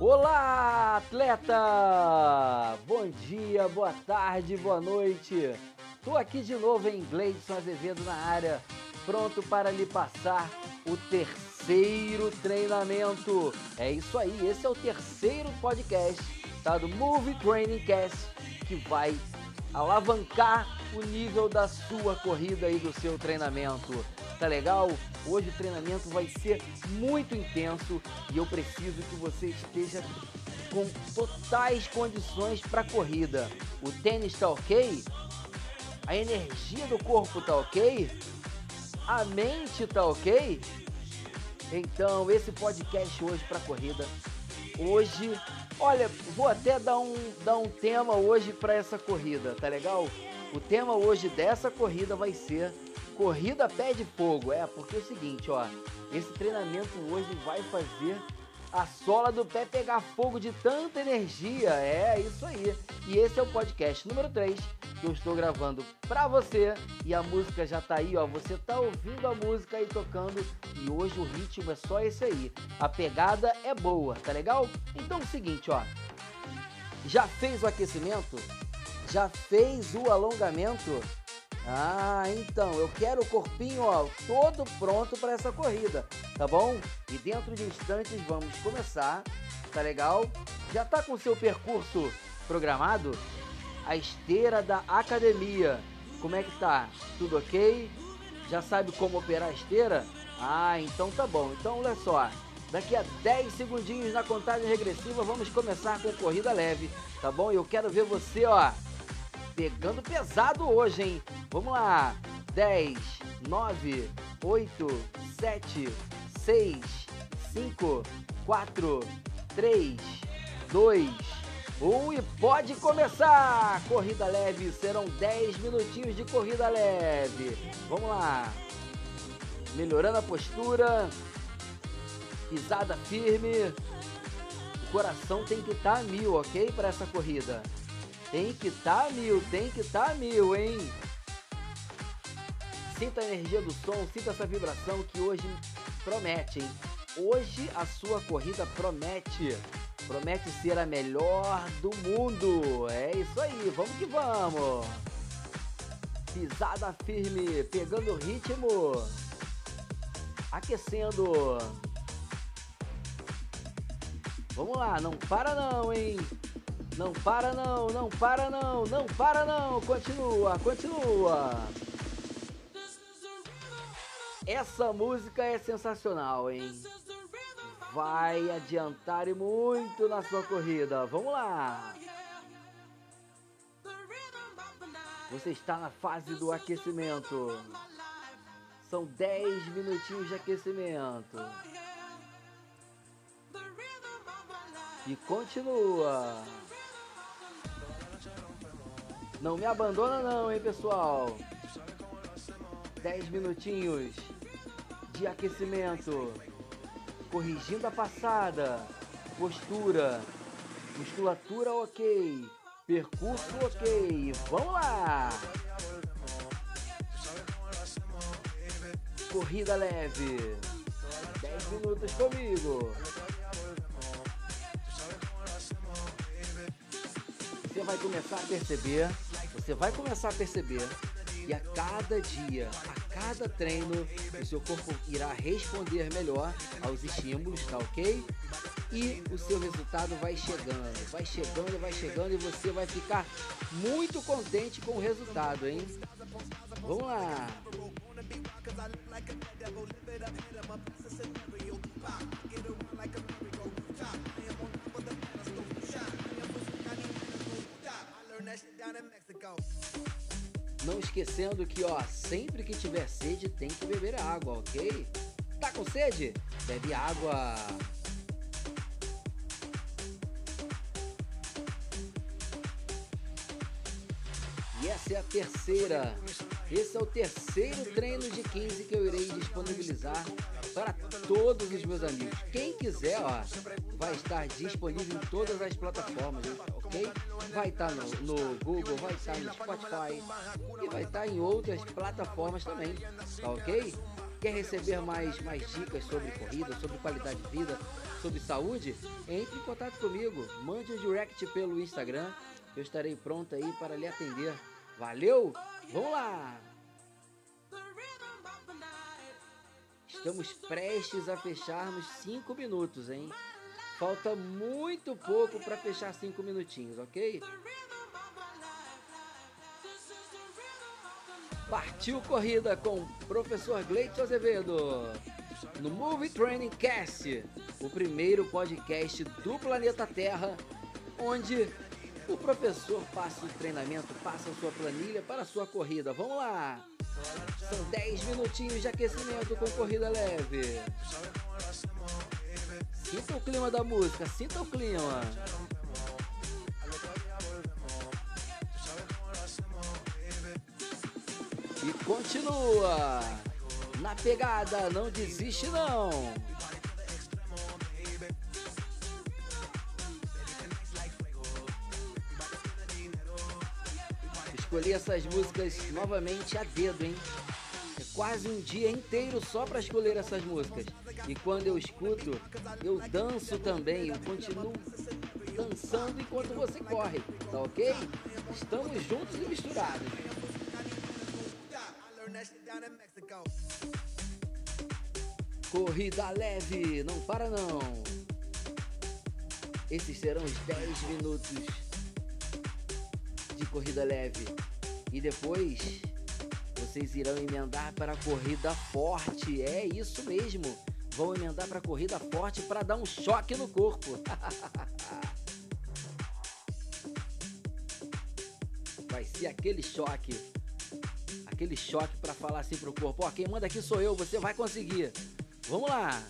Olá, atleta! Bom dia, boa tarde, boa noite. Tô aqui de novo em Gleidson Azevedo na área, pronto para lhe passar o terceiro treinamento. É isso aí, esse é o terceiro podcast tá, do Movie Training Cast que vai alavancar o nível da sua corrida e do seu treinamento. Tá legal? Hoje o treinamento vai ser muito intenso e eu preciso que você esteja com totais condições para corrida. O tênis está ok? A energia do corpo está ok? A mente está ok? Então, esse podcast hoje para corrida. Hoje, olha, vou até dar um, dar um tema hoje para essa corrida, tá legal? O tema hoje dessa corrida vai ser Corrida Pé de Fogo. É, porque é o seguinte, ó, esse treinamento hoje vai fazer a sola do pé pegar fogo de tanta energia. É isso aí. E esse é o podcast número 3 que eu estou gravando para você e a música já tá aí, ó. Você tá ouvindo a música aí tocando e hoje o ritmo é só esse aí. A pegada é boa, tá legal? Então é o seguinte, ó. Já fez o aquecimento? Já fez o alongamento? Ah, então, eu quero o corpinho ó, todo pronto para essa corrida, tá bom? E dentro de instantes vamos começar, tá legal? Já tá com seu percurso programado? A esteira da academia, como é que tá? Tudo ok? Já sabe como operar a esteira? Ah, então tá bom. Então olha só, daqui a 10 segundinhos na contagem regressiva vamos começar com corrida leve, tá bom? Eu quero ver você, ó, pegando pesado hoje, hein? Vamos lá. 10, 9, 8, 7, 6, 5, 4, 3, 2, 1 e pode começar! Corrida leve, serão 10 minutinhos de corrida leve. Vamos lá. Melhorando a postura, pisada firme. O coração tem que estar tá mil, ok? Para essa corrida. Tem que tá mil, tem que tá mil, hein? Sinta a energia do som, sinta essa vibração que hoje promete, hein? Hoje a sua corrida promete. Promete ser a melhor do mundo. É isso aí, vamos que vamos. Pisada firme, pegando ritmo. Aquecendo. Vamos lá, não para não, hein? Não para não, não para não, não para não. Continua, continua. Essa música é sensacional, hein? Vai adiantar e muito na sua corrida. Vamos lá. Você está na fase do aquecimento. São 10 minutinhos de aquecimento. E continua. Não me abandona não, hein, pessoal. 10 minutinhos de aquecimento. Corrigindo a passada. Postura. Musculatura ok. Percurso ok. Vamos lá. Corrida leve. 10 minutos comigo. Você vai começar a perceber você vai começar a perceber que a cada dia, a cada treino, o seu corpo irá responder melhor aos estímulos, tá ok? E o seu resultado vai chegando, vai chegando, vai chegando e você vai ficar muito contente com o resultado, hein? Vamos lá! Não esquecendo que, ó, sempre que tiver sede tem que beber água, ok? Tá com sede? Bebe água. E essa é a terceira. Esse é o terceiro treino de 15 que eu irei disponibilizar para todos os meus amigos. Quem quiser, ó, vai estar disponível em todas as plataformas, ok? Vai estar no, no Google, vai estar no Spotify e vai estar em outras plataformas também, tá ok? Quer receber mais, mais dicas sobre corrida, sobre qualidade de vida, sobre saúde? Entre em contato comigo, mande um direct pelo Instagram, eu estarei pronto aí para lhe atender. Valeu? Vamos lá! Estamos prestes a fecharmos 5 minutos, hein? Falta muito pouco para fechar 5 minutinhos, ok? Partiu corrida com o professor Gleito Azevedo no Movie Training Cast, o primeiro podcast do planeta Terra, onde o professor passa o treinamento, passa a sua planilha para a sua corrida. Vamos lá! São 10 minutinhos de aquecimento com corrida leve. Sinta o clima da música, sinta o clima. E continua. Na pegada, não desiste não. Escolhi essas músicas novamente a dedo, hein? É quase um dia inteiro só para escolher essas músicas. E quando eu escuto, eu danço também, eu continuo dançando enquanto você corre, tá ok? Estamos juntos e misturados. Corrida leve, não para não. Esses serão os 10 minutos de corrida leve. E depois vocês irão emendar para a corrida forte. É isso mesmo. Vão emendar para a corrida forte para dar um choque no corpo. Vai ser aquele choque. Aquele choque para falar assim pro corpo: Ó, quem manda aqui sou eu, você vai conseguir. Vamos lá.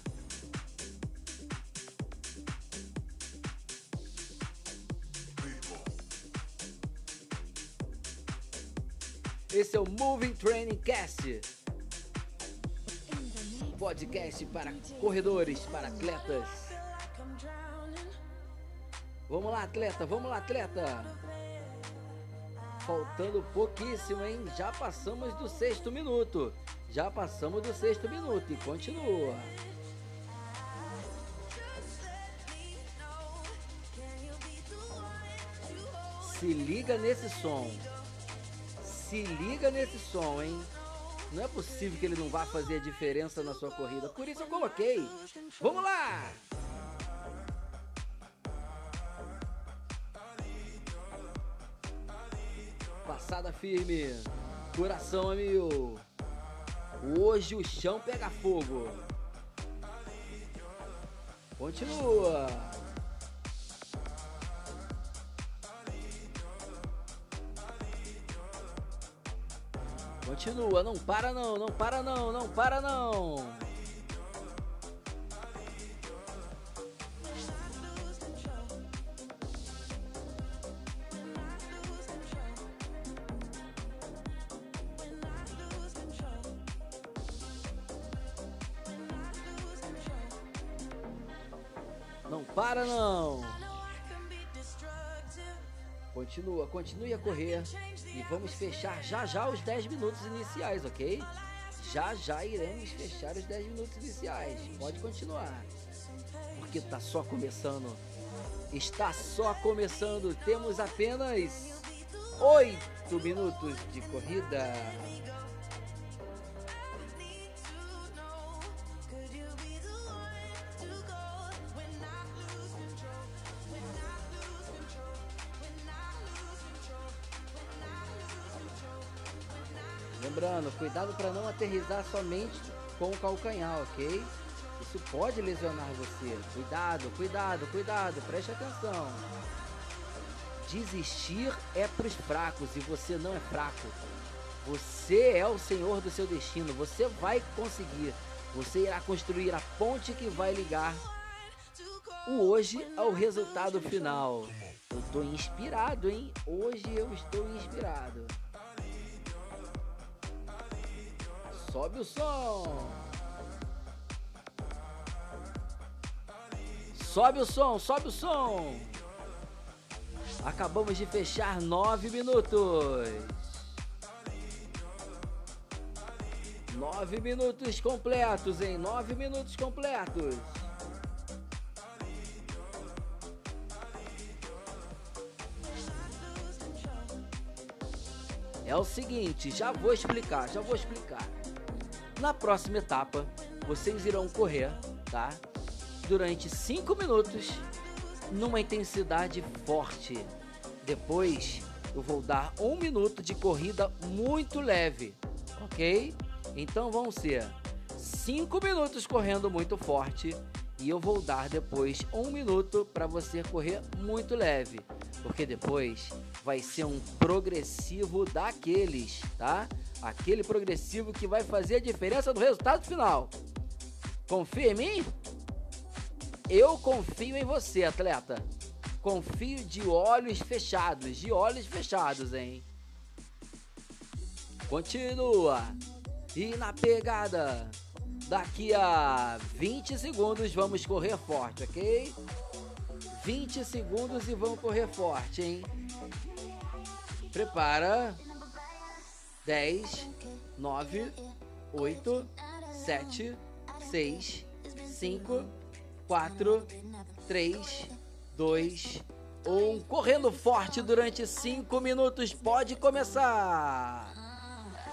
Esse é o Moving Training Cast. Podcast para corredores, para atletas. Vamos lá, atleta, vamos lá, atleta. Faltando pouquíssimo, hein? Já passamos do sexto minuto. Já passamos do sexto minuto e continua. Se liga nesse som se liga nesse som, hein? Não é possível que ele não vá fazer diferença na sua corrida. Por isso eu coloquei. Vamos lá! Passada firme. Coração a mil. Hoje o chão pega fogo. Continua. Continua, não para não, não para não, não para não. Continue a correr. E vamos fechar já já os 10 minutos iniciais, ok? Já já iremos fechar os 10 minutos iniciais. Pode continuar. Porque tá só começando. Está só começando. Temos apenas 8 minutos de corrida. Lembrando, cuidado para não aterrizar somente com o calcanhar, ok? Isso pode lesionar você. Cuidado, cuidado, cuidado, preste atenção. Desistir é para os fracos e você não é fraco. Você é o senhor do seu destino. Você vai conseguir. Você irá construir a ponte que vai ligar o hoje ao resultado final. Eu estou inspirado, hein? Hoje eu estou inspirado. Sobe o som. Sobe o som, sobe o som. Acabamos de fechar nove minutos. Nove minutos completos, hein? Nove minutos completos. É o seguinte, já vou explicar, já vou explicar. Na próxima etapa, vocês irão correr, tá? Durante 5 minutos, numa intensidade forte. Depois, eu vou dar um minuto de corrida muito leve, ok? Então vão ser 5 minutos correndo muito forte e eu vou dar depois um minuto para você correr muito leve, porque depois vai ser um progressivo daqueles, tá? Aquele progressivo que vai fazer a diferença no resultado final. Confia em mim? Eu confio em você, atleta. Confio de olhos fechados, de olhos fechados, hein? Continua. E na pegada. Daqui a 20 segundos vamos correr forte, ok? 20 segundos e vamos correr forte, hein? Prepara. 10, 9, 8, 7, 6, 5, 4, 3, 2, 1. Correndo forte durante 5 minutos. Pode começar.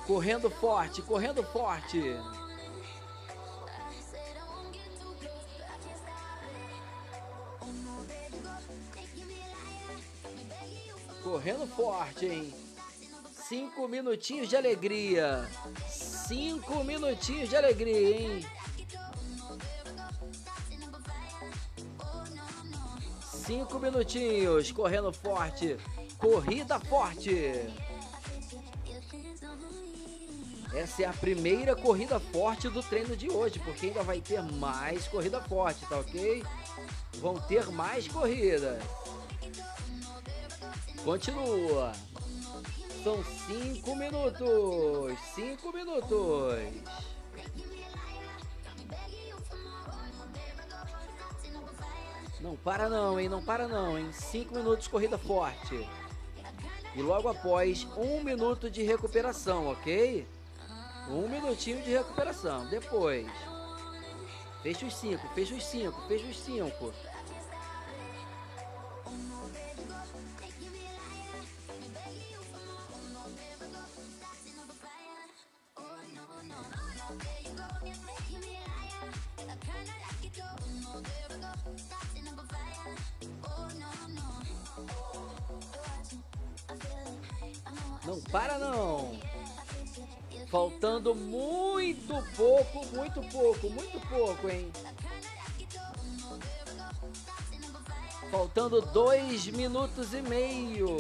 Correndo forte, correndo forte. Correndo forte, hein? Cinco minutinhos de alegria. Cinco minutinhos de alegria, hein? Cinco minutinhos, correndo forte. Corrida forte. Essa é a primeira corrida forte do treino de hoje, porque ainda vai ter mais corrida forte, tá ok? Vão ter mais corridas. Continua. São cinco minutos. Cinco minutos. Não para não, hein? Não para não, hein? Cinco minutos corrida forte. E logo após, um minuto de recuperação, ok? Um minutinho de recuperação. Depois. Fecha os cinco, fecha os cinco, fecha os cinco. Não para não. Faltando muito pouco, muito pouco, muito pouco, hein? Faltando dois minutos e meio.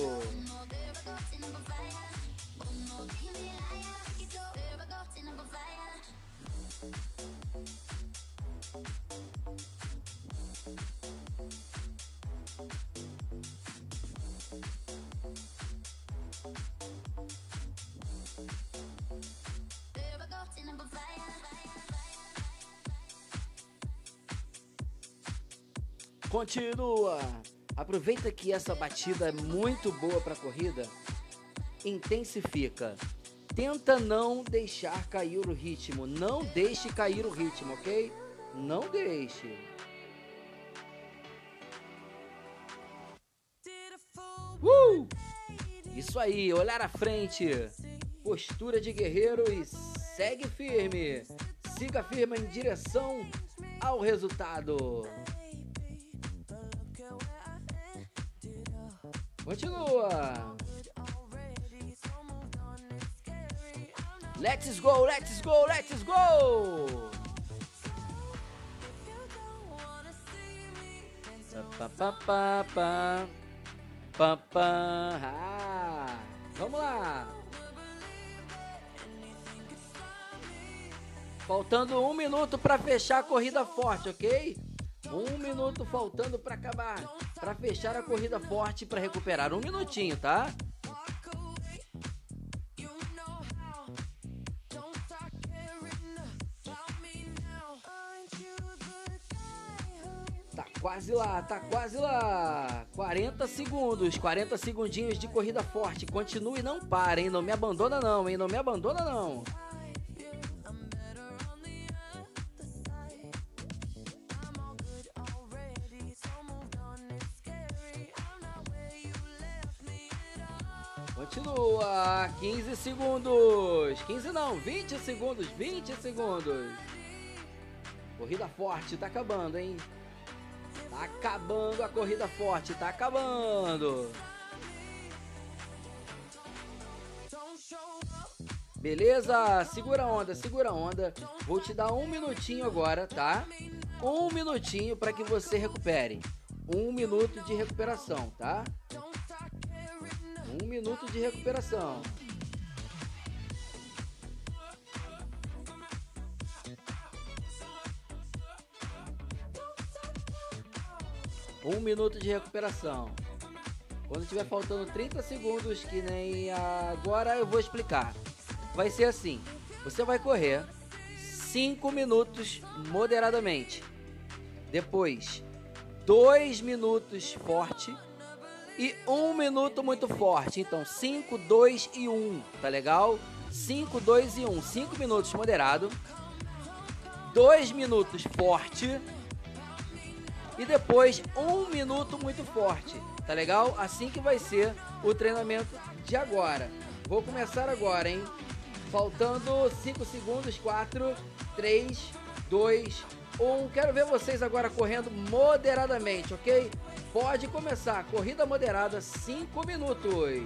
Continua. Aproveita que essa batida é muito boa para corrida. Intensifica. Tenta não deixar cair o ritmo. Não deixe cair o ritmo, ok? Não deixe. Uh! Isso aí, olhar à frente. Postura de guerreiro e segue firme. Siga firme em direção ao resultado. Continua. Let's go, let's go, let's go. Pa, pa, pa, pa, pa, pa. Ah, vamos lá. Faltando um minuto para fechar a corrida forte, ok? Um minuto faltando para acabar, para fechar a corrida forte para recuperar um minutinho, tá? Tá quase lá, tá quase lá. 40 segundos, 40 segundinhos de corrida forte. Continue, não pare, hein? Não me abandona não, hein? Não me abandona não. Continua. 15 segundos. 15 não, 20 segundos. 20 segundos. Corrida forte, tá acabando, hein? Tá acabando a corrida forte, tá acabando. Beleza? Segura a onda, segura a onda. Vou te dar um minutinho agora, tá? Um minutinho para que você recupere. Um minuto de recuperação, tá? Um minuto de recuperação. Um minuto de recuperação. Quando tiver faltando 30 segundos, que nem agora, eu vou explicar. Vai ser assim: você vai correr 5 minutos moderadamente. Depois, 2 minutos forte e 1 um minuto muito forte. Então, 5, 2 e 1, um, tá legal? 5, 2 e 1. Um. 5 minutos moderado. 2 minutos forte e depois um minuto muito forte, tá legal? Assim que vai ser o treinamento de agora. Vou começar agora, hein? Faltando 5 segundos, 4, 3, 2, 1. Quero ver vocês agora correndo moderadamente, ok? Pode começar, corrida moderada, 5 minutos.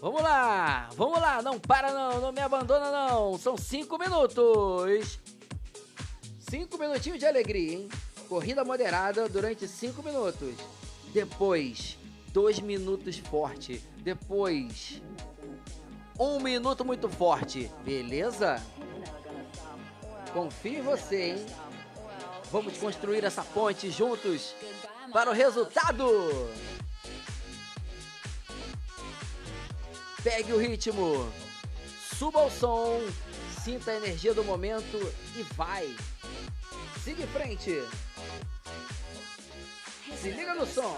Vamos lá, vamos lá, não para não, não me abandona não. São cinco minutos. Cinco minutinhos de alegria, hein? Corrida moderada durante cinco minutos. Depois, dois minutos forte. Depois, um minuto muito forte. Beleza? Confio em você, hein? Vamos construir essa ponte juntos para o resultado. Pegue o ritmo, suba o som, sinta a energia do momento e vai. Siga em frente. Se liga no som.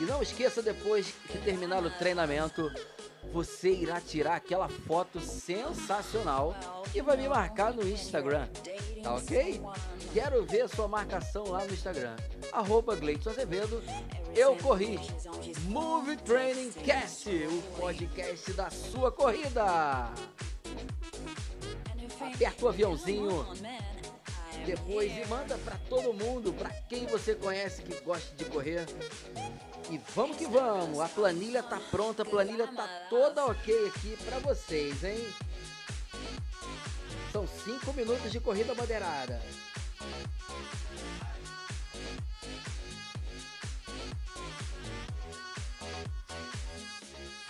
E não esqueça depois que terminar o treinamento você irá tirar aquela foto sensacional e vai me marcar no Instagram, tá ok? Quero ver sua marcação lá no Instagram, arroba Gleison Azevedo, eu corri, Move Training Cast, o podcast da sua corrida. Aperta o aviãozinho depois e manda para todo mundo, para quem você conhece que gosta de correr. E vamos que vamos, a planilha tá pronta, a planilha tá toda ok aqui para vocês, hein? São 5 minutos de corrida moderada.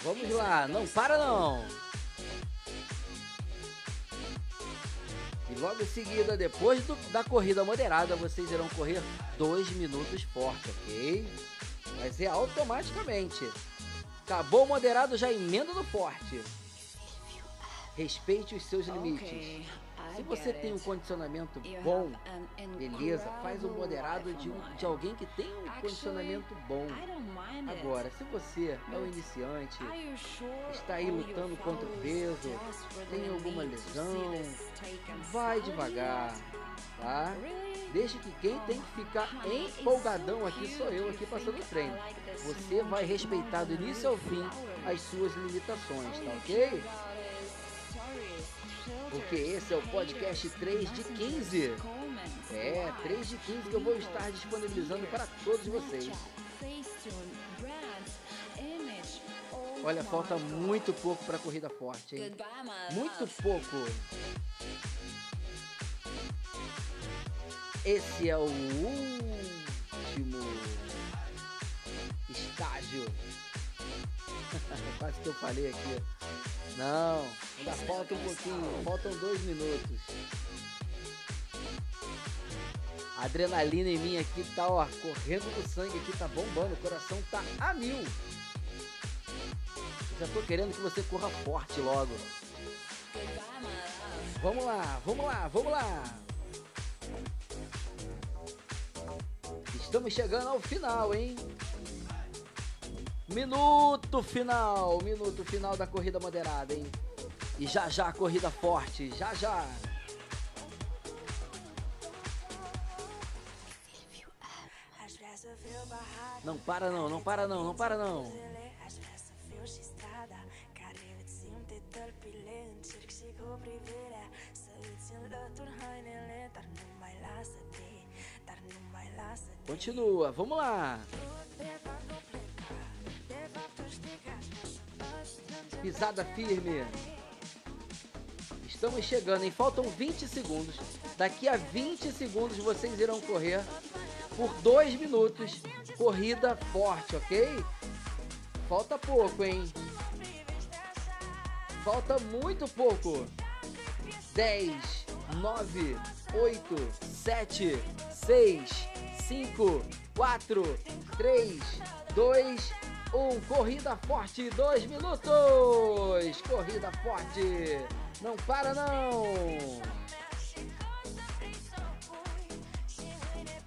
Vamos lá, não para não! Logo em seguida, depois do, da corrida moderada, vocês irão correr 2 minutos forte, ok? Mas é automaticamente. Acabou o moderado, já emenda no forte. Respeite os seus limites. Se você tem um condicionamento bom, beleza, faz o moderado de, um, de alguém que tem um condicionamento bom. Agora, se você é um iniciante, está aí lutando contra o peso, tem alguma lesão, vai devagar, tá? Deixe que quem tem que ficar empolgadão aqui sou eu aqui passando o treino. Você vai respeitar do início ao fim as suas limitações, tá ok? Porque esse é o podcast 3 de 15. É, 3 de 15 que eu vou estar disponibilizando para todos vocês. Olha, falta muito pouco para a corrida forte, hein? Muito pouco. Esse é o último estágio. Quase que eu falei aqui. Não, ainda falta um pouquinho, faltam dois minutos. A adrenalina em mim aqui tá, ó, correndo no sangue aqui, tá bombando, o coração tá a mil. Já tô querendo que você corra forte logo. Vamos lá, vamos lá, vamos lá. Estamos chegando ao final, hein? Minuto final, minuto final da corrida moderada, hein? E já já a corrida forte, já já. Não para não, não para não, não para não. Continua, vamos lá. Pisada firme. Estamos chegando, hein? Faltam 20 segundos. Daqui a 20 segundos vocês irão correr por 2 minutos. Corrida forte, ok? Falta pouco, hein? Falta muito pouco. 10, 9, 8, 7, 6, 5, 4, 3, 2, 1. Corrida forte, 2 minutos. Corrida forte. Não para não.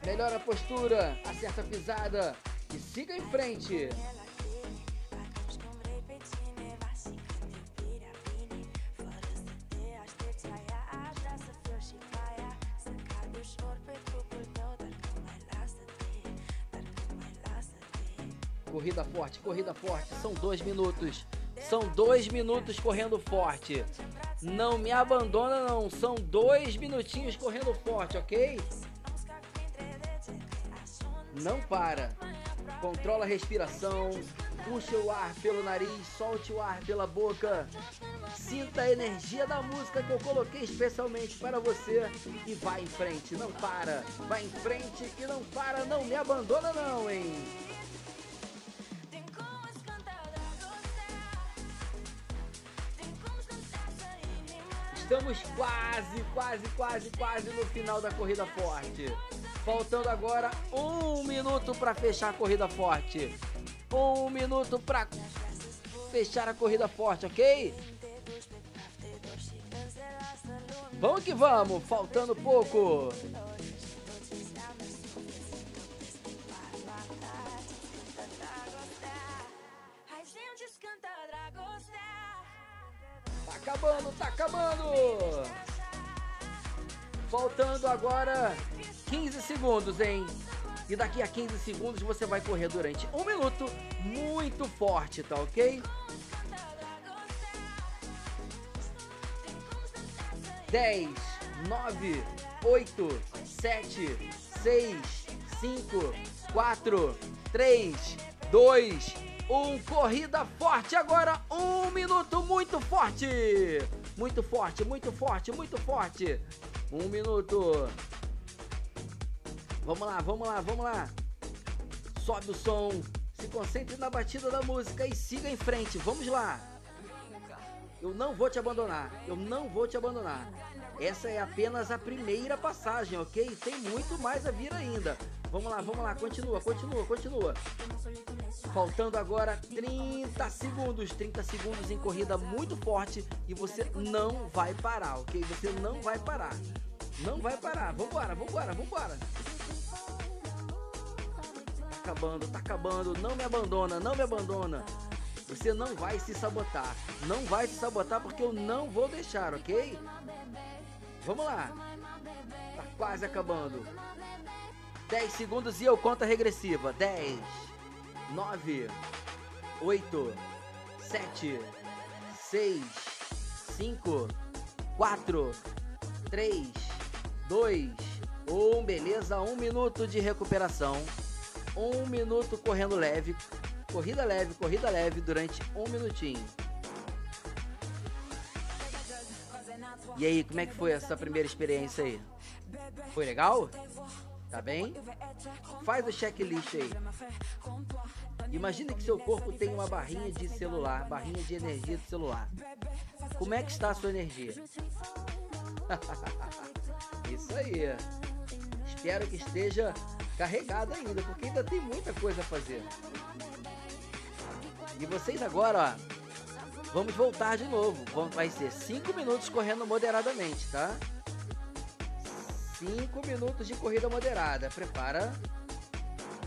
Melhora a postura, acerta a pisada e siga em frente. Corrida forte, corrida forte. São dois minutos. São dois minutos correndo forte. Não me abandona não. São dois minutinhos correndo forte, ok? Não para. Controla a respiração. Puxa o ar pelo nariz, solte o ar pela boca. Sinta a energia da música que eu coloquei especialmente para você e vai em frente, não para. Vai em frente e não para, não me abandona não, hein? Estamos quase, quase, quase, quase no final da corrida forte. Faltando agora um minuto para fechar a corrida forte. Um minuto para fechar a corrida forte, ok? Vamos que vamos, faltando pouco. Acabando, tá acabando. Faltando agora 15 segundos, hein? E daqui a 15 segundos você vai correr durante um minuto muito forte, tá ok? 10, 9, 8, 7, 6, 5, 4, 3, 2, 1. Corrida forte agora. Um minuto muito forte. Muito forte, muito forte, muito forte. Um minuto. Vamos lá, vamos lá, vamos lá. Sobe o som, se concentre na batida da música e siga em frente. Vamos lá. Eu não vou te abandonar. Eu não vou te abandonar. Essa é apenas a primeira passagem, ok? Tem muito mais a vir ainda. Vamos lá, vamos lá. Continua, continua, continua. Faltando agora 30 segundos. 30 segundos em corrida muito forte e você não vai parar, ok? Você não vai parar. Não vai parar. Vambora, vambora, vambora acabando, tá acabando, não me abandona, não me abandona. Você não vai se sabotar. Não vai se sabotar porque eu não vou deixar, ok? Vamos lá. Tá quase acabando. 10 segundos e eu conto a regressiva. 10, 9, 8, 7, 6, 5, 4, 3, 2, 1. Beleza? Um minuto de recuperação um minuto correndo leve, corrida leve, corrida leve durante um minutinho. E aí, como é que foi essa primeira experiência aí? Foi legal? Tá bem? Faz o checklist aí. Imagina que seu corpo tem uma barrinha de celular, barrinha de energia de celular. Como é que está a sua energia? Isso aí. Espero que esteja carregado ainda, porque ainda tem muita coisa a fazer. E vocês agora, ó, vamos voltar de novo. Vai ser 5 minutos correndo moderadamente, tá? 5 minutos de corrida moderada. Prepara.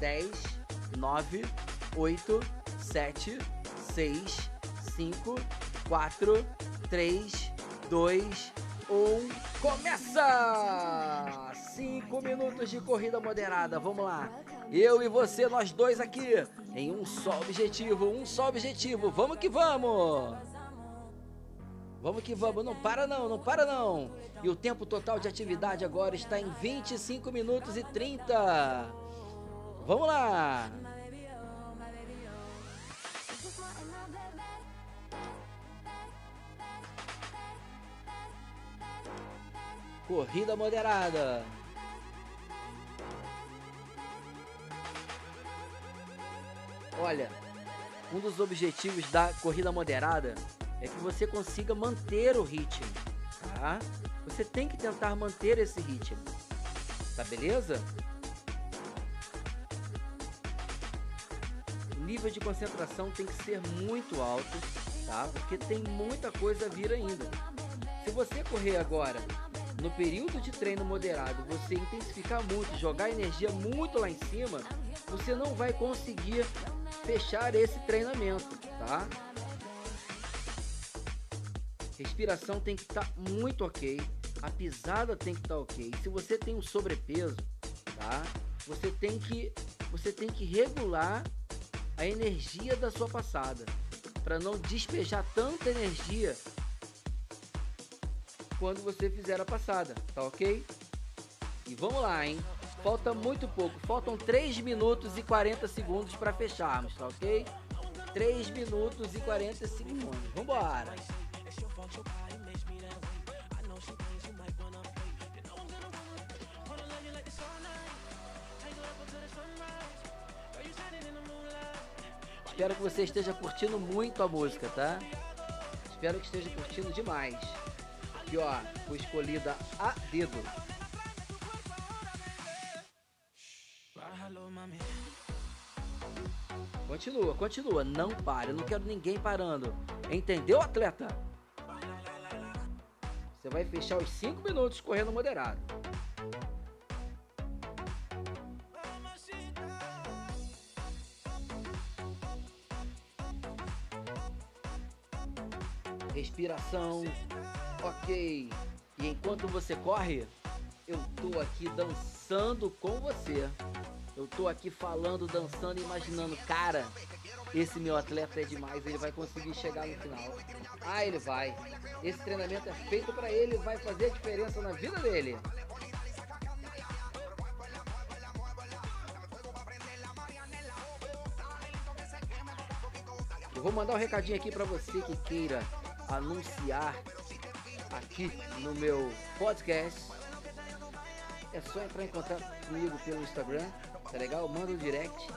10, 9, 8, 7, 6, 5, 4, 3, 2, 1. Começa! 5 minutos de corrida moderada, vamos lá. Eu e você, nós dois aqui, em um só objetivo, um só objetivo. Vamos que vamos! Vamos que vamos, não para não, não para não. E o tempo total de atividade agora está em 25 minutos e 30. Vamos lá. Corrida moderada. Olha, um dos objetivos da corrida moderada é que você consiga manter o ritmo, tá? Você tem que tentar manter esse ritmo, tá beleza? O nível de concentração tem que ser muito alto, tá? Porque tem muita coisa a vir ainda. Se você correr agora no período de treino moderado, você intensificar muito, jogar energia muito lá em cima, você não vai conseguir fechar esse treinamento, tá? Respiração tem que estar tá muito ok, a pisada tem que estar tá ok. Se você tem um sobrepeso, tá? Você tem que você tem que regular a energia da sua passada para não despejar tanta energia quando você fizer a passada, tá ok? E vamos lá, hein? Falta muito pouco, faltam 3 minutos e 40 segundos para fecharmos, tá ok? 3 minutos e 40 segundos. Vambora! Espero que você esteja curtindo muito a música, tá? Espero que esteja curtindo demais. Aqui, ó, foi escolhida a dedo. Continua, continua, não pare, eu não quero ninguém parando. Entendeu, atleta? Você vai fechar os 5 minutos correndo moderado. Respiração, ok. E enquanto você corre, eu tô aqui dançando com você. Eu tô aqui falando, dançando, imaginando, cara, esse meu atleta é demais, ele vai conseguir chegar no final. Ah, ele vai. Esse treinamento é feito para ele, vai fazer a diferença na vida dele. Eu vou mandar um recadinho aqui para você que queira anunciar aqui no meu podcast. É só entrar em contato comigo pelo Instagram tá legal? Manda um direct.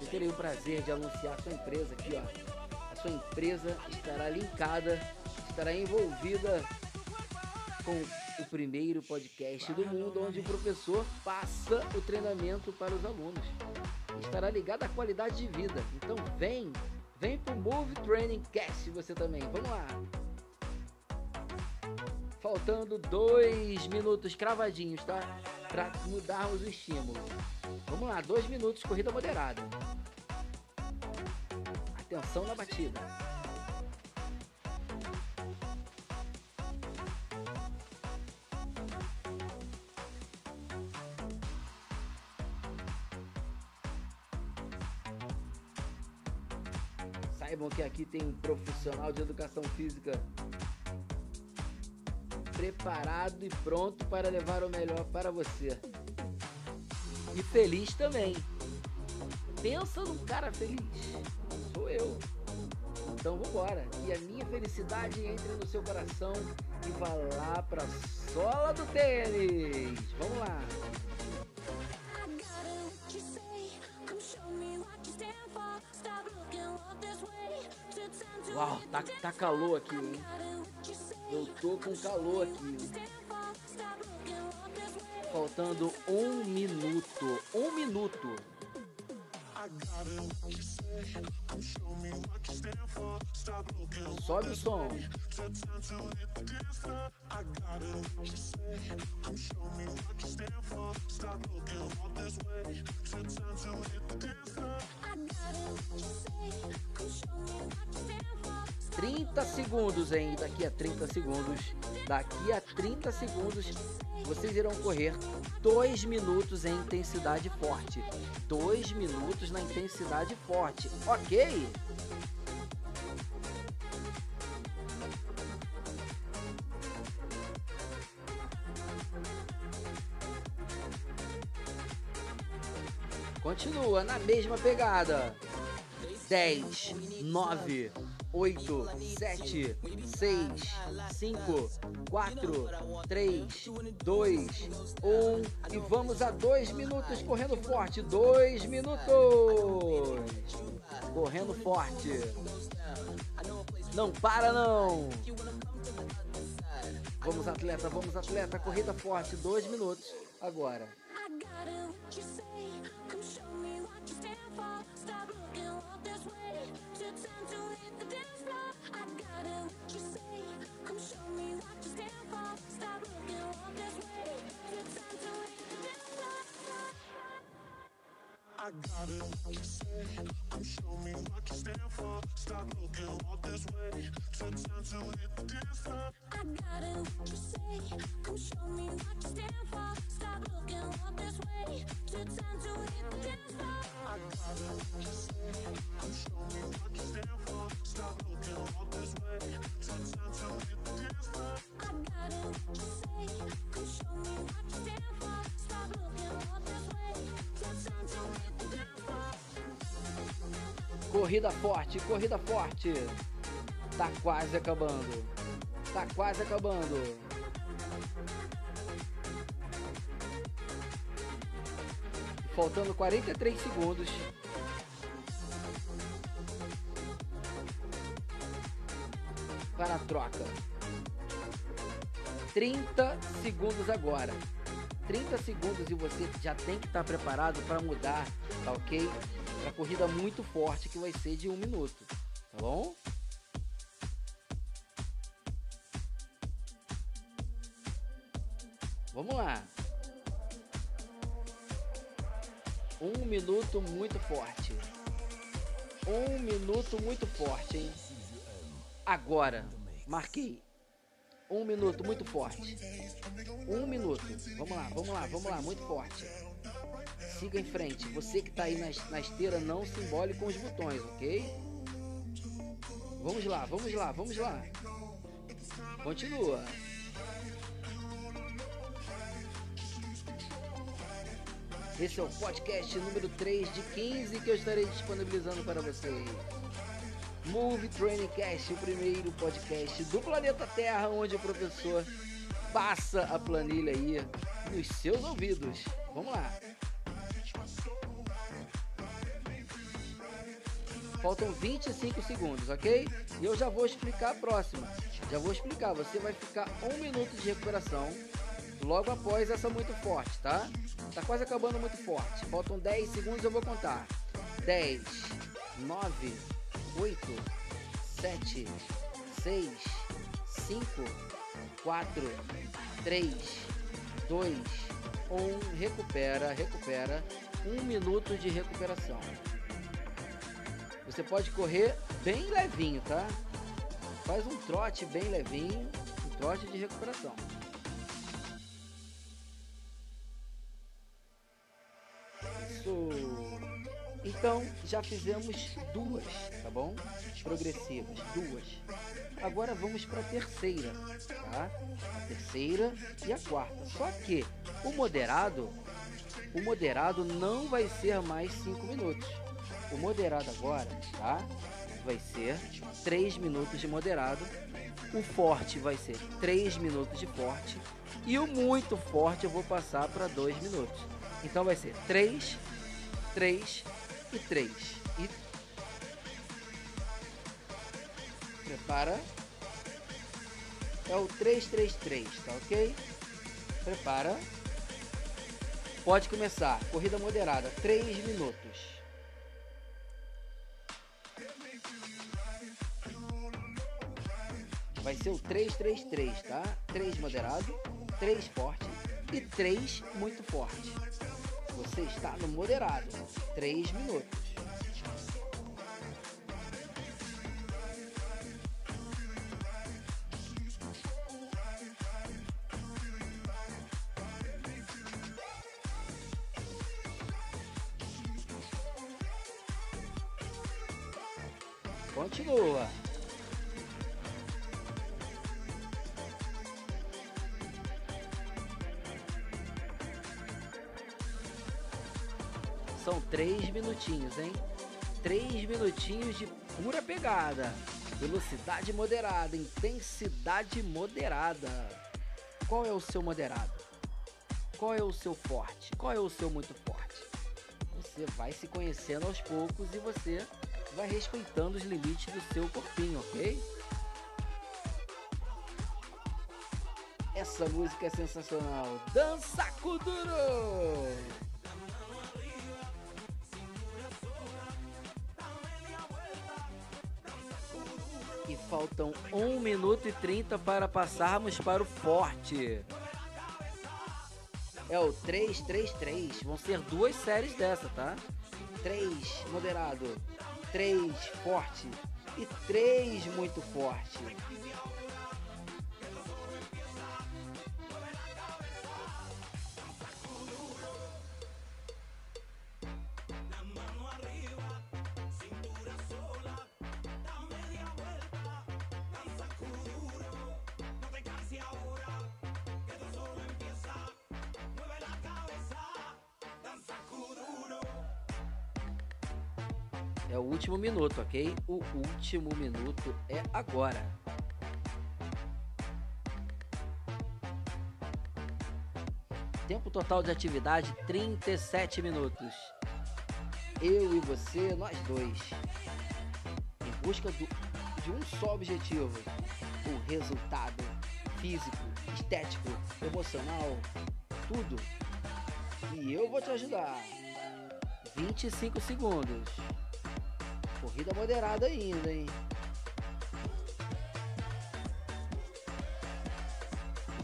Eu terei o prazer de anunciar a sua empresa aqui, ó. A sua empresa estará linkada, estará envolvida com o primeiro podcast do mundo onde o professor passa o treinamento para os alunos. Estará ligado à qualidade de vida. Então vem, vem pro Move Training Cast você também. Vamos lá. Faltando dois minutos cravadinhos, tá? Para mudarmos o estímulo. Vamos lá, dois minutos, corrida moderada. Atenção na batida. Saibam que aqui tem um profissional de educação física preparado e pronto para levar o melhor para você e feliz também. Pensa num cara feliz. Sou eu. Então vambora. E a minha felicidade entre no seu coração e vá lá pra sola do tênis. Vamos lá. Uau, tá, tá calor aqui, hein? Eu tô com calor aqui. Faltando um minuto. Um minuto. Sobe o som. Trinta segundos ainda, daqui a trinta segundos, daqui a trinta segundos vocês irão correr 2 minutos em intensidade forte. 2 minutos na intensidade forte, ok? Continua na mesma pegada. 10, 9, 8, 7, 6, 5, 4, 3, 2, 1 e vamos a 2 minutos correndo forte. 2 minutos! Correndo forte. Não para não! Vamos atleta, vamos atleta, corrida forte, 2 minutos agora. I you say got it, what you show me what you stand for. Stop looking, walk this way. Take time to hit the. I got it, what you say. Come show me what you stand for. Stop looking, this way. Time to hit the. I got it, you say. Come show me what you stand for. Stop looking, this way. Time to hit the. I got it, what you say. Come show me what you stand for. Stop looking, this way. Time to hit Corrida forte, corrida forte. Tá quase acabando. Tá quase acabando. Faltando 43 segundos. Para a troca. 30 segundos agora. 30 segundos e você já tem que estar preparado para mudar, tá ok? Para corrida muito forte que vai ser de um minuto, tá bom? Vamos lá. Um minuto muito forte. Um minuto muito forte, hein? Agora, marquei. Um minuto muito forte. Um minuto. Vamos lá, vamos lá, vamos lá, muito forte. Siga em frente. Você que está aí na, na esteira, não se embole com os botões, ok? Vamos lá, vamos lá, vamos lá. Continua. Esse é o podcast número 3 de 15 que eu estarei disponibilizando para vocês. Move Training Cast, o primeiro podcast do planeta Terra, onde o professor passa a planilha aí nos seus ouvidos. Vamos lá. Faltam 25 segundos, ok? E eu já vou explicar a próxima. Já vou explicar. Você vai ficar um minuto de recuperação logo após essa muito forte, tá? Tá quase acabando muito forte. Faltam 10 segundos, eu vou contar. 10, 9, 8, 7, 6, 5, 4, 3, 2, 1. Recupera, recupera. Um minuto de recuperação. Você pode correr bem levinho, tá? Faz um trote bem levinho, um trote de recuperação. Isso. Então, já fizemos duas, tá bom? Progressivas, duas. Agora vamos para a terceira, tá? A terceira e a quarta. Só que o moderado, o moderado não vai ser mais 5 minutos. O moderado agora, tá? Vai ser 3 minutos de moderado. O forte vai ser 3 minutos de forte. E o muito forte eu vou passar para 2 minutos. Então vai ser 3, 3 e 3. E prepara. É o 333, tá ok? Prepara. Pode começar. Corrida moderada, 3 minutos. Ser o 333, tá? 3 moderado, 3 forte e 3 muito forte. Você está no moderado. 3 minutos. Minutinhos de pura pegada. Velocidade moderada, intensidade moderada. Qual é o seu moderado? Qual é o seu forte? Qual é o seu muito forte? Você vai se conhecendo aos poucos e você vai respeitando os limites do seu corpinho, ok? Essa música é sensacional. Dança Kuduro! 1 minuto e 30 para passarmos para o forte. É o 333. Vão ser duas séries dessa, tá? 3 moderado, 3 forte e 3 muito forte. É o último minuto, ok? O último minuto é agora. Tempo total de atividade 37 minutos. Eu e você, nós dois. Em busca do, de um só objetivo: o resultado físico, estético, emocional, tudo. E eu vou te ajudar. 25 segundos. Corrida moderada ainda, hein?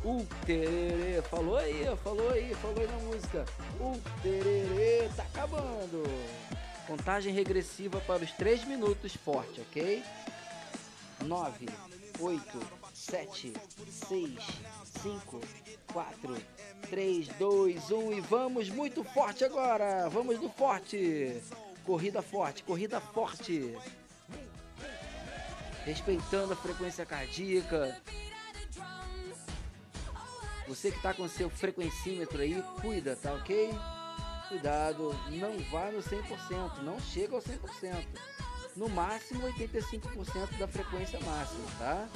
O tererê, falou aí, falou aí, falou aí na música. O tererê tá acabando. Contagem regressiva para os 3 minutos forte, ok? 9, 8, 7, 6, 5, 4, 3, 2, 1 e vamos muito forte agora. Vamos do forte. Corrida forte, corrida forte. Respeitando a frequência cardíaca. Você que está com seu frequencímetro aí, cuida, tá ok? Cuidado, não vá no 100%, não chega ao 100%. No máximo 85% da frequência máxima, tá?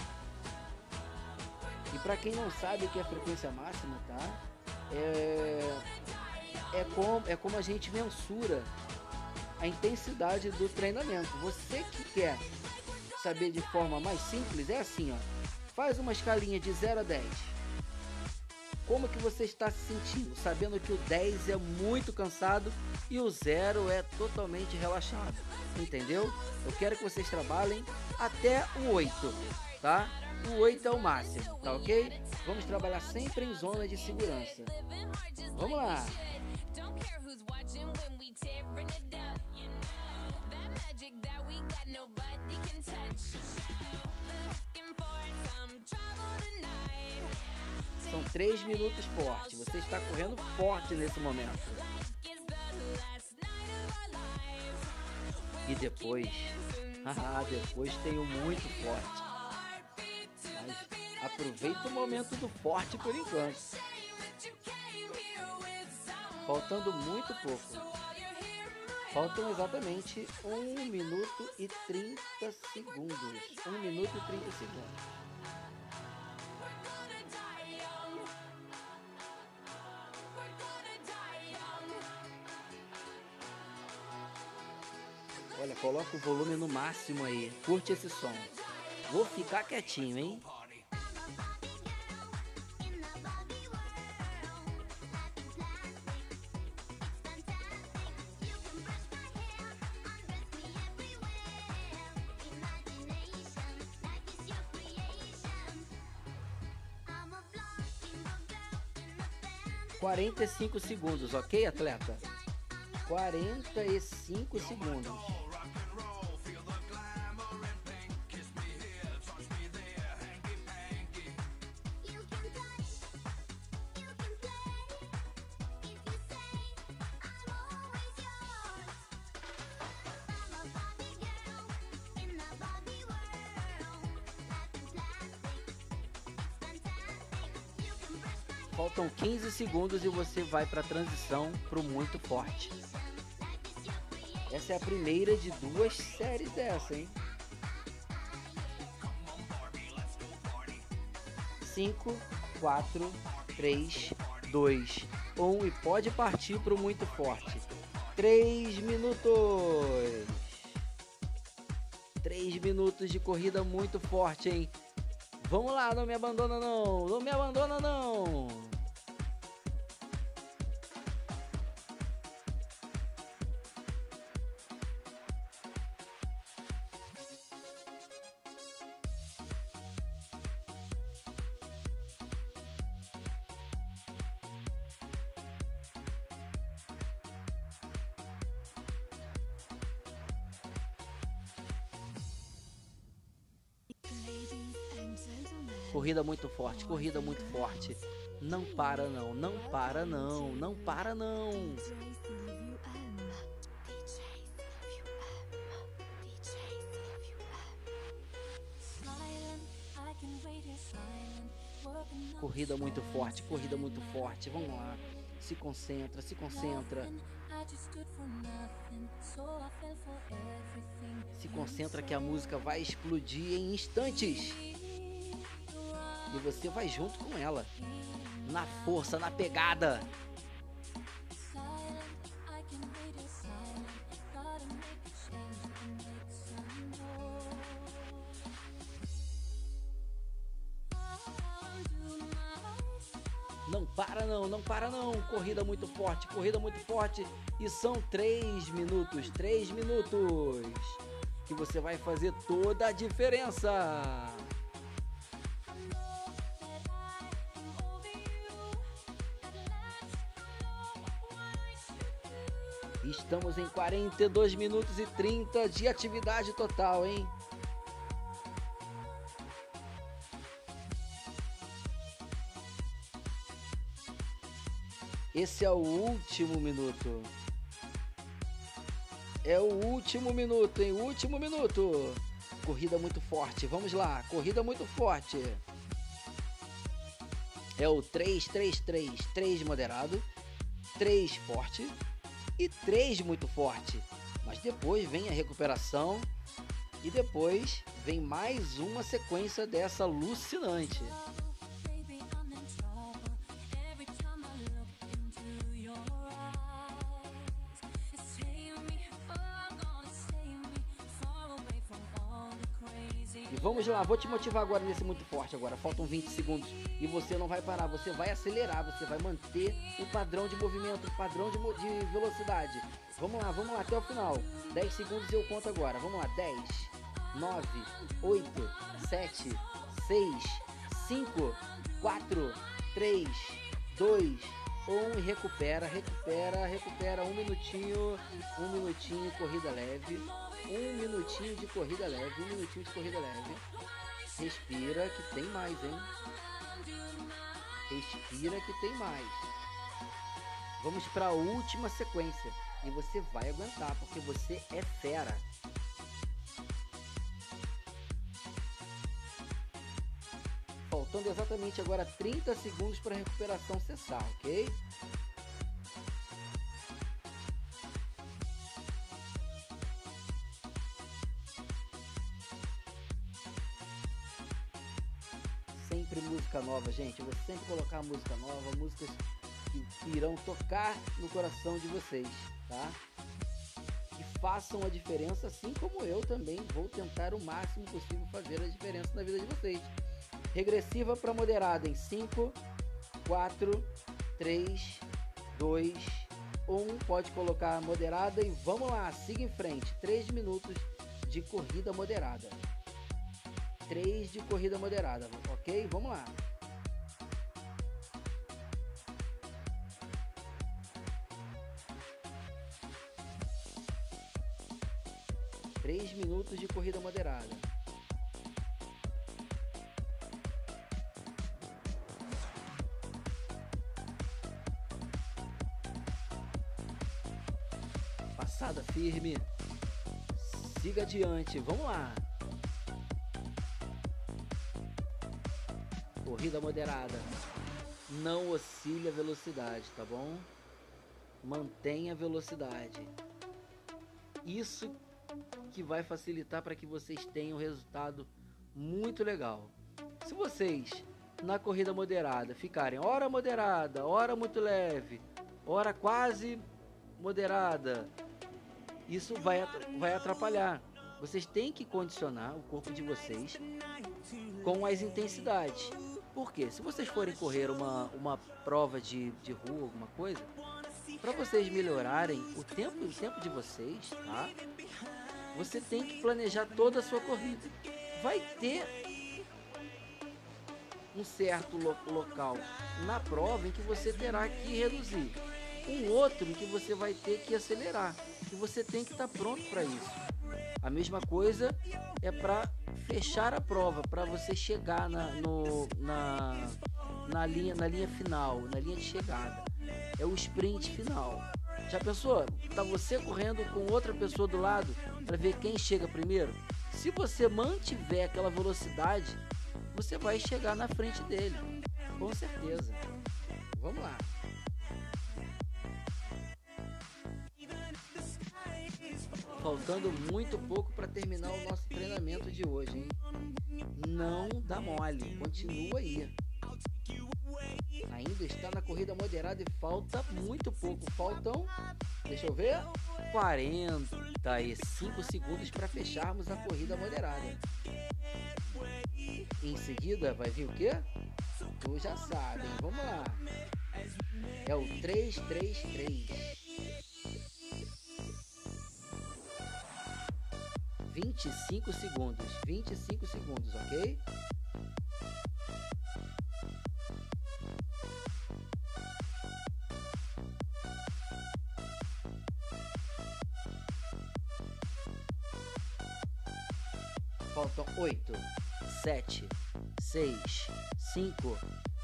E para quem não sabe o que é frequência máxima, tá? É, é, como, é como a gente mensura a intensidade do treinamento. Você que quer saber de forma mais simples, é assim, ó. Faz uma escalinha de 0 a 10. Como que você está se sentindo? Sabendo que o 10 é muito cansado e o 0 é totalmente relaxado. Entendeu? Eu quero que vocês trabalhem até o 8, tá? O 8 é o máximo, tá ok? Vamos trabalhar sempre em zona de segurança. Vamos lá! São três minutos forte. Você está correndo forte nesse momento. E depois, ah, depois tem o muito forte. Mas aproveita o momento do forte por enquanto. Faltando muito pouco. Faltam exatamente 1 minuto e 30 segundos. 1 minuto e 30 segundos. Olha, coloca o volume no máximo aí. Curte esse som. Vou ficar quietinho, hein? 45 segundos, ok, atleta? 45 segundos. Faltam 15 segundos e você vai para a transição pro muito forte. Essa é a primeira de duas séries dessa, hein? 5, 4, 3, 2, 1 e pode partir para o muito forte. 3 minutos. 3 minutos de corrida muito forte, hein? Vamos lá, não me abandona não, não me abandona não. Corrida muito forte, corrida muito forte. Não para não, não para não, não para não. Corrida muito forte, corrida muito forte. Vamos lá. Se concentra, se concentra. Se concentra que a música vai explodir em instantes e você vai junto com ela. Na força, na pegada. Não para não, não para não. Corrida muito forte, corrida muito forte. E são três minutos, três minutos. Que você vai fazer toda a diferença. Estamos em 42 minutos e 30 de atividade total, hein? Esse é o último minuto. É o último minuto, hein? Último minuto. Corrida muito forte. Vamos lá. Corrida muito forte. É o 3, 3, 3. 3 moderado. 3 forte e três muito forte. Mas depois vem a recuperação e depois vem mais uma sequência dessa alucinante. Vamos lá, vou te motivar agora nesse muito forte agora. Faltam 20 segundos e você não vai parar, você vai acelerar, você vai manter o padrão de movimento, o padrão de, de velocidade. Vamos lá, vamos lá até o final. 10 segundos e eu conto agora. Vamos lá, 10, 9, 8, 7, 6, 5, 4, 3, 2, 1 e recupera, recupera, recupera. Um minutinho, um minutinho, corrida leve um minutinho de corrida leve, um minutinho de corrida leve. Respira que tem mais, hein? Respira que tem mais. Vamos para a última sequência e você vai aguentar porque você é fera. Faltando exatamente agora 30 segundos para a recuperação cessar, ok? sempre música nova, gente. Eu vou sempre colocar música nova, músicas que, irão tocar no coração de vocês, tá? Que façam a diferença, assim como eu também vou tentar o máximo possível fazer a diferença na vida de vocês. Regressiva para moderada em 5, 4, 3, 2, 1. Pode colocar moderada e vamos lá, siga em frente. 3 minutos de corrida moderada. 3 de corrida moderada, ok? Vamos lá. Três minutos de corrida moderada. Adiante. Vamos lá. Corrida moderada. não oscile a velocidade, tá bom? Mantenha a velocidade. Isso que vai facilitar para que vocês tenham um resultado muito legal. Se vocês na corrida moderada ficarem hora moderada, hora muito leve, hora quase moderada, isso vai, vai atrapalhar. Vocês têm que condicionar o corpo de vocês com as intensidades. Porque se vocês forem correr uma, uma prova de, de rua, alguma coisa, para vocês melhorarem o tempo, o tempo de vocês, tá? Você tem que planejar toda a sua corrida. Vai ter um certo lo local na prova em que você terá que reduzir, um outro em que você vai ter que acelerar. E você tem que estar tá pronto para isso. A mesma coisa é para fechar a prova, para você chegar na, no, na, na, linha, na linha final, na linha de chegada. É o sprint final. Já pensou? Tá você correndo com outra pessoa do lado para ver quem chega primeiro? Se você mantiver aquela velocidade, você vai chegar na frente dele, com certeza. Vamos lá. Faltando muito pouco para terminar o nosso treinamento de hoje, hein? Não dá mole, continua aí. Ainda está na corrida moderada e falta muito pouco. Faltam, deixa eu ver, 45 segundos para fecharmos a corrida moderada. Em seguida vai vir o quê? Tu já sabe, hein? Vamos lá. É o 333. 25 segundos. 25 segundos, ok? Faltam 8, 7, 6, 5,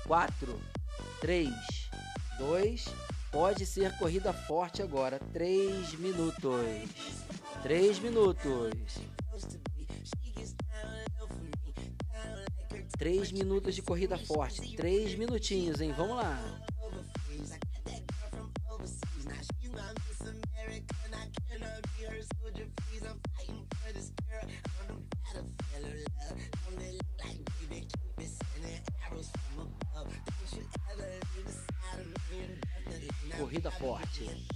4, 3, 2. Pode ser corrida forte agora. 3 minutos. Três minutos. Três minutos de corrida forte. Três minutinhos, hein? Vamos lá. Corrida forte.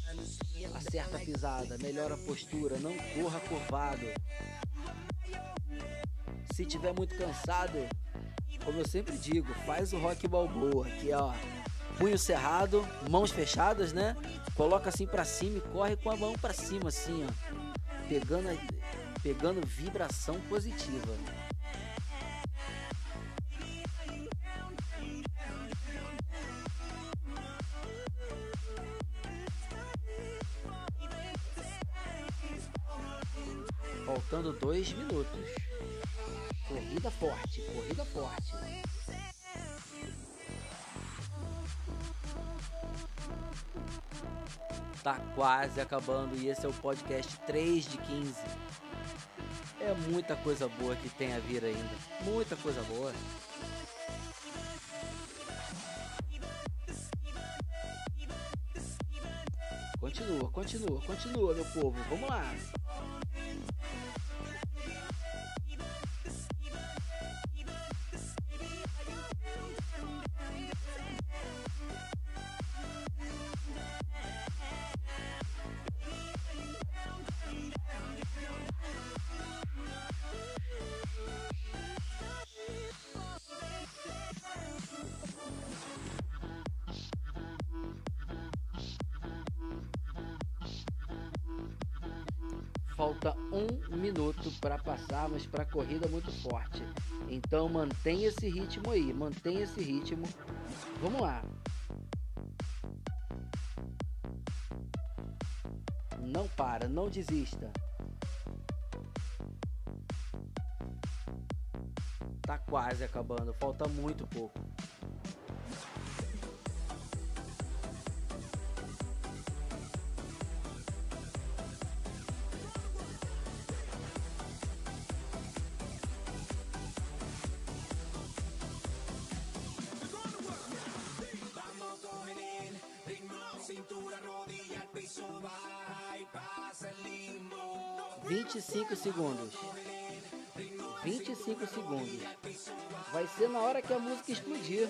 Acerta a pisada, melhora a postura, Se tiver muito cansado, como eu sempre digo, faz o rock balboa, é ó, punho cerrado, mãos fechadas, né? Coloca assim para cima e corre com a mão para cima assim, ó, pegando pegando vibração positiva. Dois minutos. Corrida forte, corrida forte. Tá quase acabando e esse é o podcast 3 de 15. É muita coisa boa que tem a vir ainda. Muita coisa boa. Continua, continua, continua, meu povo. Vamos lá. Para passarmos para a corrida muito forte. Então mantenha esse ritmo aí, mantenha esse ritmo. Vamos lá. Não para, não desista. Tá quase acabando, falta muito pouco. Segundos. 25 segundos. Vai ser na hora que a música explodir.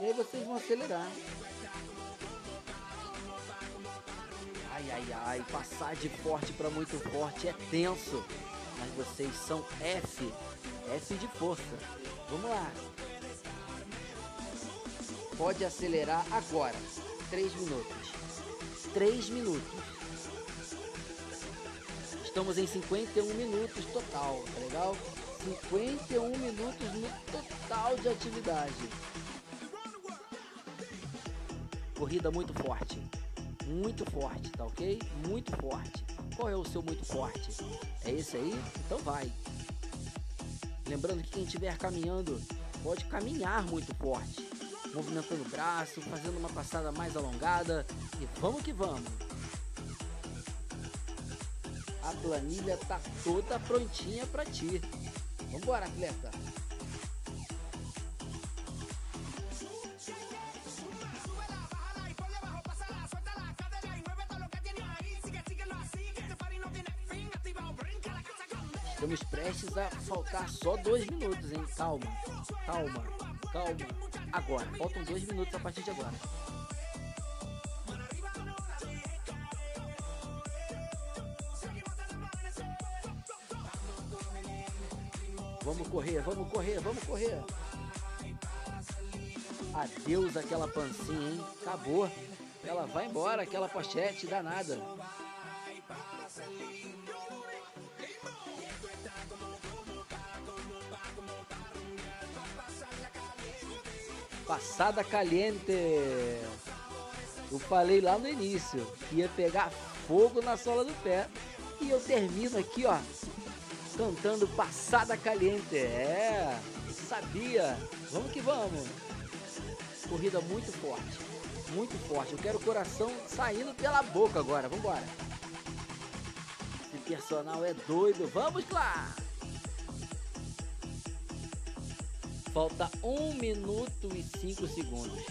E aí vocês vão acelerar. Ai, ai, ai. Passar de forte para muito forte é tenso. Mas vocês são F. F de força. Vamos lá. Pode acelerar agora. 3 minutos. 3 minutos. Estamos em 51 minutos total, tá legal? 51 minutos no total de atividade. Corrida muito forte. Muito forte, tá ok? Muito forte. Qual é o seu muito forte? É esse aí? Então vai. Lembrando que quem estiver caminhando pode caminhar muito forte. Movimentando o braço, fazendo uma passada mais alongada. E vamos que vamos. Planilha tá toda prontinha para ti. Vambora, atleta. Estamos prestes a faltar só dois minutos, hein? Calma, calma, calma. Agora, faltam dois minutos a partir de agora. Vamos correr, vamos correr. Adeus aquela pancinha, hein? Acabou. Ela vai embora, aquela pochete danada. Passada caliente. Eu falei lá no início que ia pegar fogo na sola do pé. E eu termino aqui, ó, cantando Passada Caliente. É, sabia. Vamos que vamos. Corrida muito forte, muito forte. Eu quero o coração saindo pela boca agora. Vamos embora. Esse personal é doido. Vamos lá. Falta um minuto e cinco segundos.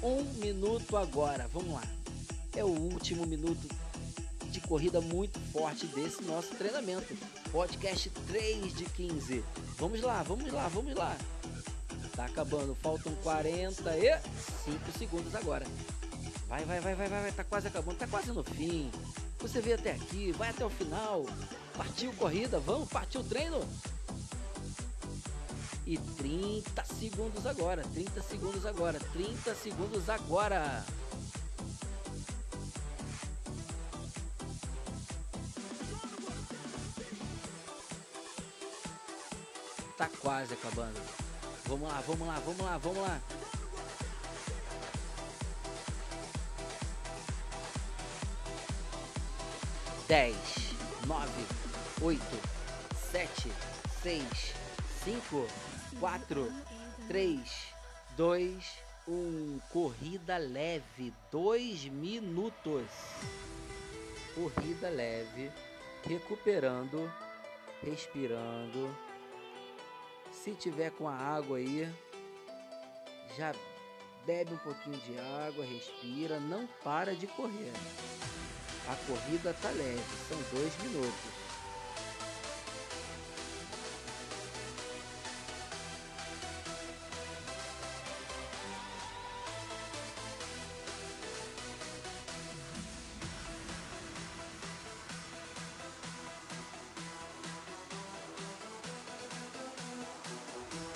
Um minuto agora. Vamos lá. É o último minuto de corrida muito forte desse nosso treinamento. Podcast 3 de 15. Vamos lá, vamos lá, vamos lá. Tá acabando, faltam 45 segundos agora. Vai, vai, vai, vai, vai, vai, tá quase acabando, tá quase no fim. Você veio até aqui, vai até o final. Partiu corrida, vamos, partiu treino. E 30 segundos agora, 30 segundos agora, 30 segundos agora. Quase acabando. Vamos lá, vamos lá, vamos lá, vamos lá. Dez, nove, oito, sete, seis, cinco, quatro, três, dois, um. Corrida leve, dois minutos. Corrida leve, recuperando, respirando se tiver com a água aí, já bebe um pouquinho de água, respira, não para de correr. A corrida tá leve, são dois minutos.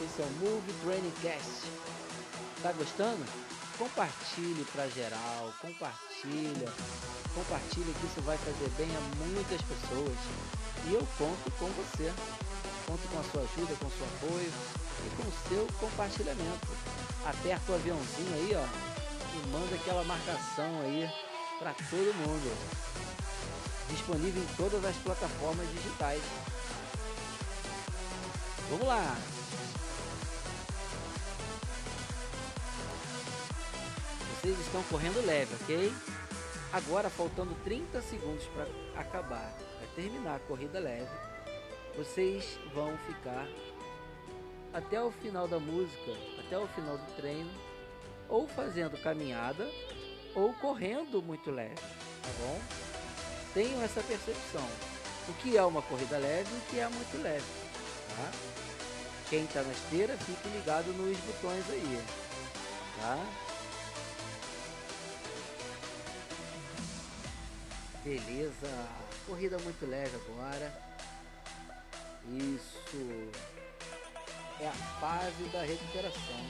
Esse é o Move Training Cast. Tá gostando? Compartilhe para geral, compartilha, compartilha que isso vai fazer bem a muitas pessoas. E eu conto com você. Conto com a sua ajuda, com o seu apoio e com o seu compartilhamento. Aperta o aviãozinho aí, ó, e manda aquela marcação aí para todo mundo. Disponível em todas as plataformas digitais. Vamos lá! Estão correndo leve, ok? Agora, faltando 30 segundos para acabar, para terminar a corrida leve, vocês vão ficar até o final da música, até o final do treino, ou fazendo caminhada, ou correndo muito leve, tá bom? Tenham essa percepção. o que é uma corrida leve e o que é muito leve. Tá? Quem está na esteira, fique ligado nos botões aí. Tá? Beleza, corrida muito leve agora. Isso é a fase da recuperação.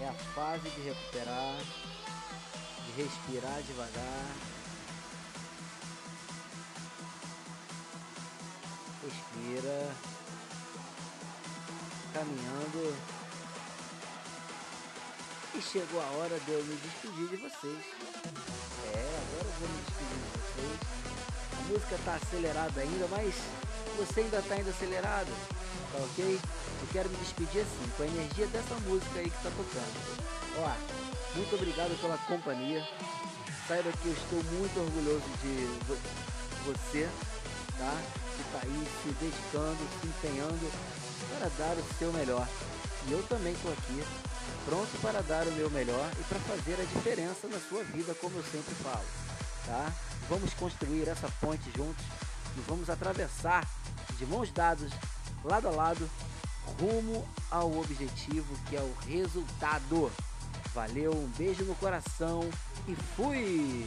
É a fase de recuperar, de respirar devagar. Respira. Caminhando. E chegou a hora de eu me despedir de vocês. Agora eu vou me despedir de vocês. A música tá acelerada ainda, mas você ainda tá indo acelerado, tá ok? Eu quero me despedir assim, com a energia dessa música aí que tá tocando. Ó, muito obrigado pela companhia. Saiba que eu estou muito orgulhoso de você, tá? Que tá aí se dedicando, se empenhando para dar o seu melhor. E eu também estou aqui, pronto para dar o meu melhor e para fazer a diferença na sua vida, como eu sempre falo, tá? Vamos construir essa ponte juntos e vamos atravessar de mãos dadas, lado a lado, rumo ao objetivo que é o resultado. Valeu, um beijo no coração e fui!